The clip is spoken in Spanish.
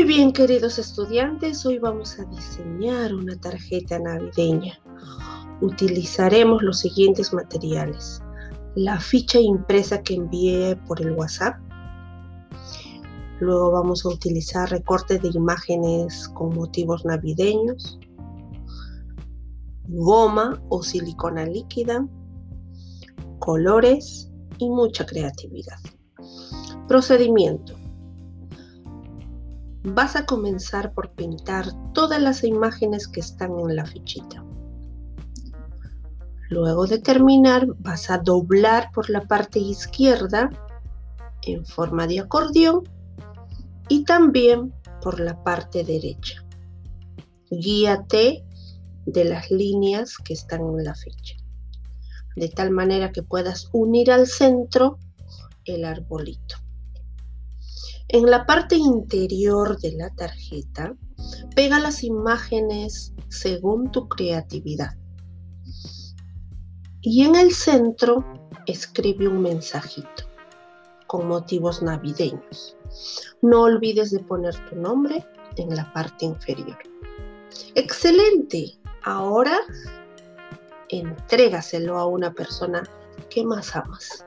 Muy bien, queridos estudiantes, hoy vamos a diseñar una tarjeta navideña. Utilizaremos los siguientes materiales. La ficha impresa que envié por el WhatsApp. Luego vamos a utilizar recortes de imágenes con motivos navideños. Goma o silicona líquida. Colores y mucha creatividad. Procedimiento vas a comenzar por pintar todas las imágenes que están en la fichita. Luego de terminar, vas a doblar por la parte izquierda en forma de acordeón y también por la parte derecha. Guíate de las líneas que están en la ficha, de tal manera que puedas unir al centro el arbolito. En la parte interior de la tarjeta, pega las imágenes según tu creatividad. Y en el centro, escribe un mensajito con motivos navideños. No olvides de poner tu nombre en la parte inferior. Excelente. Ahora entrégaselo a una persona que más amas.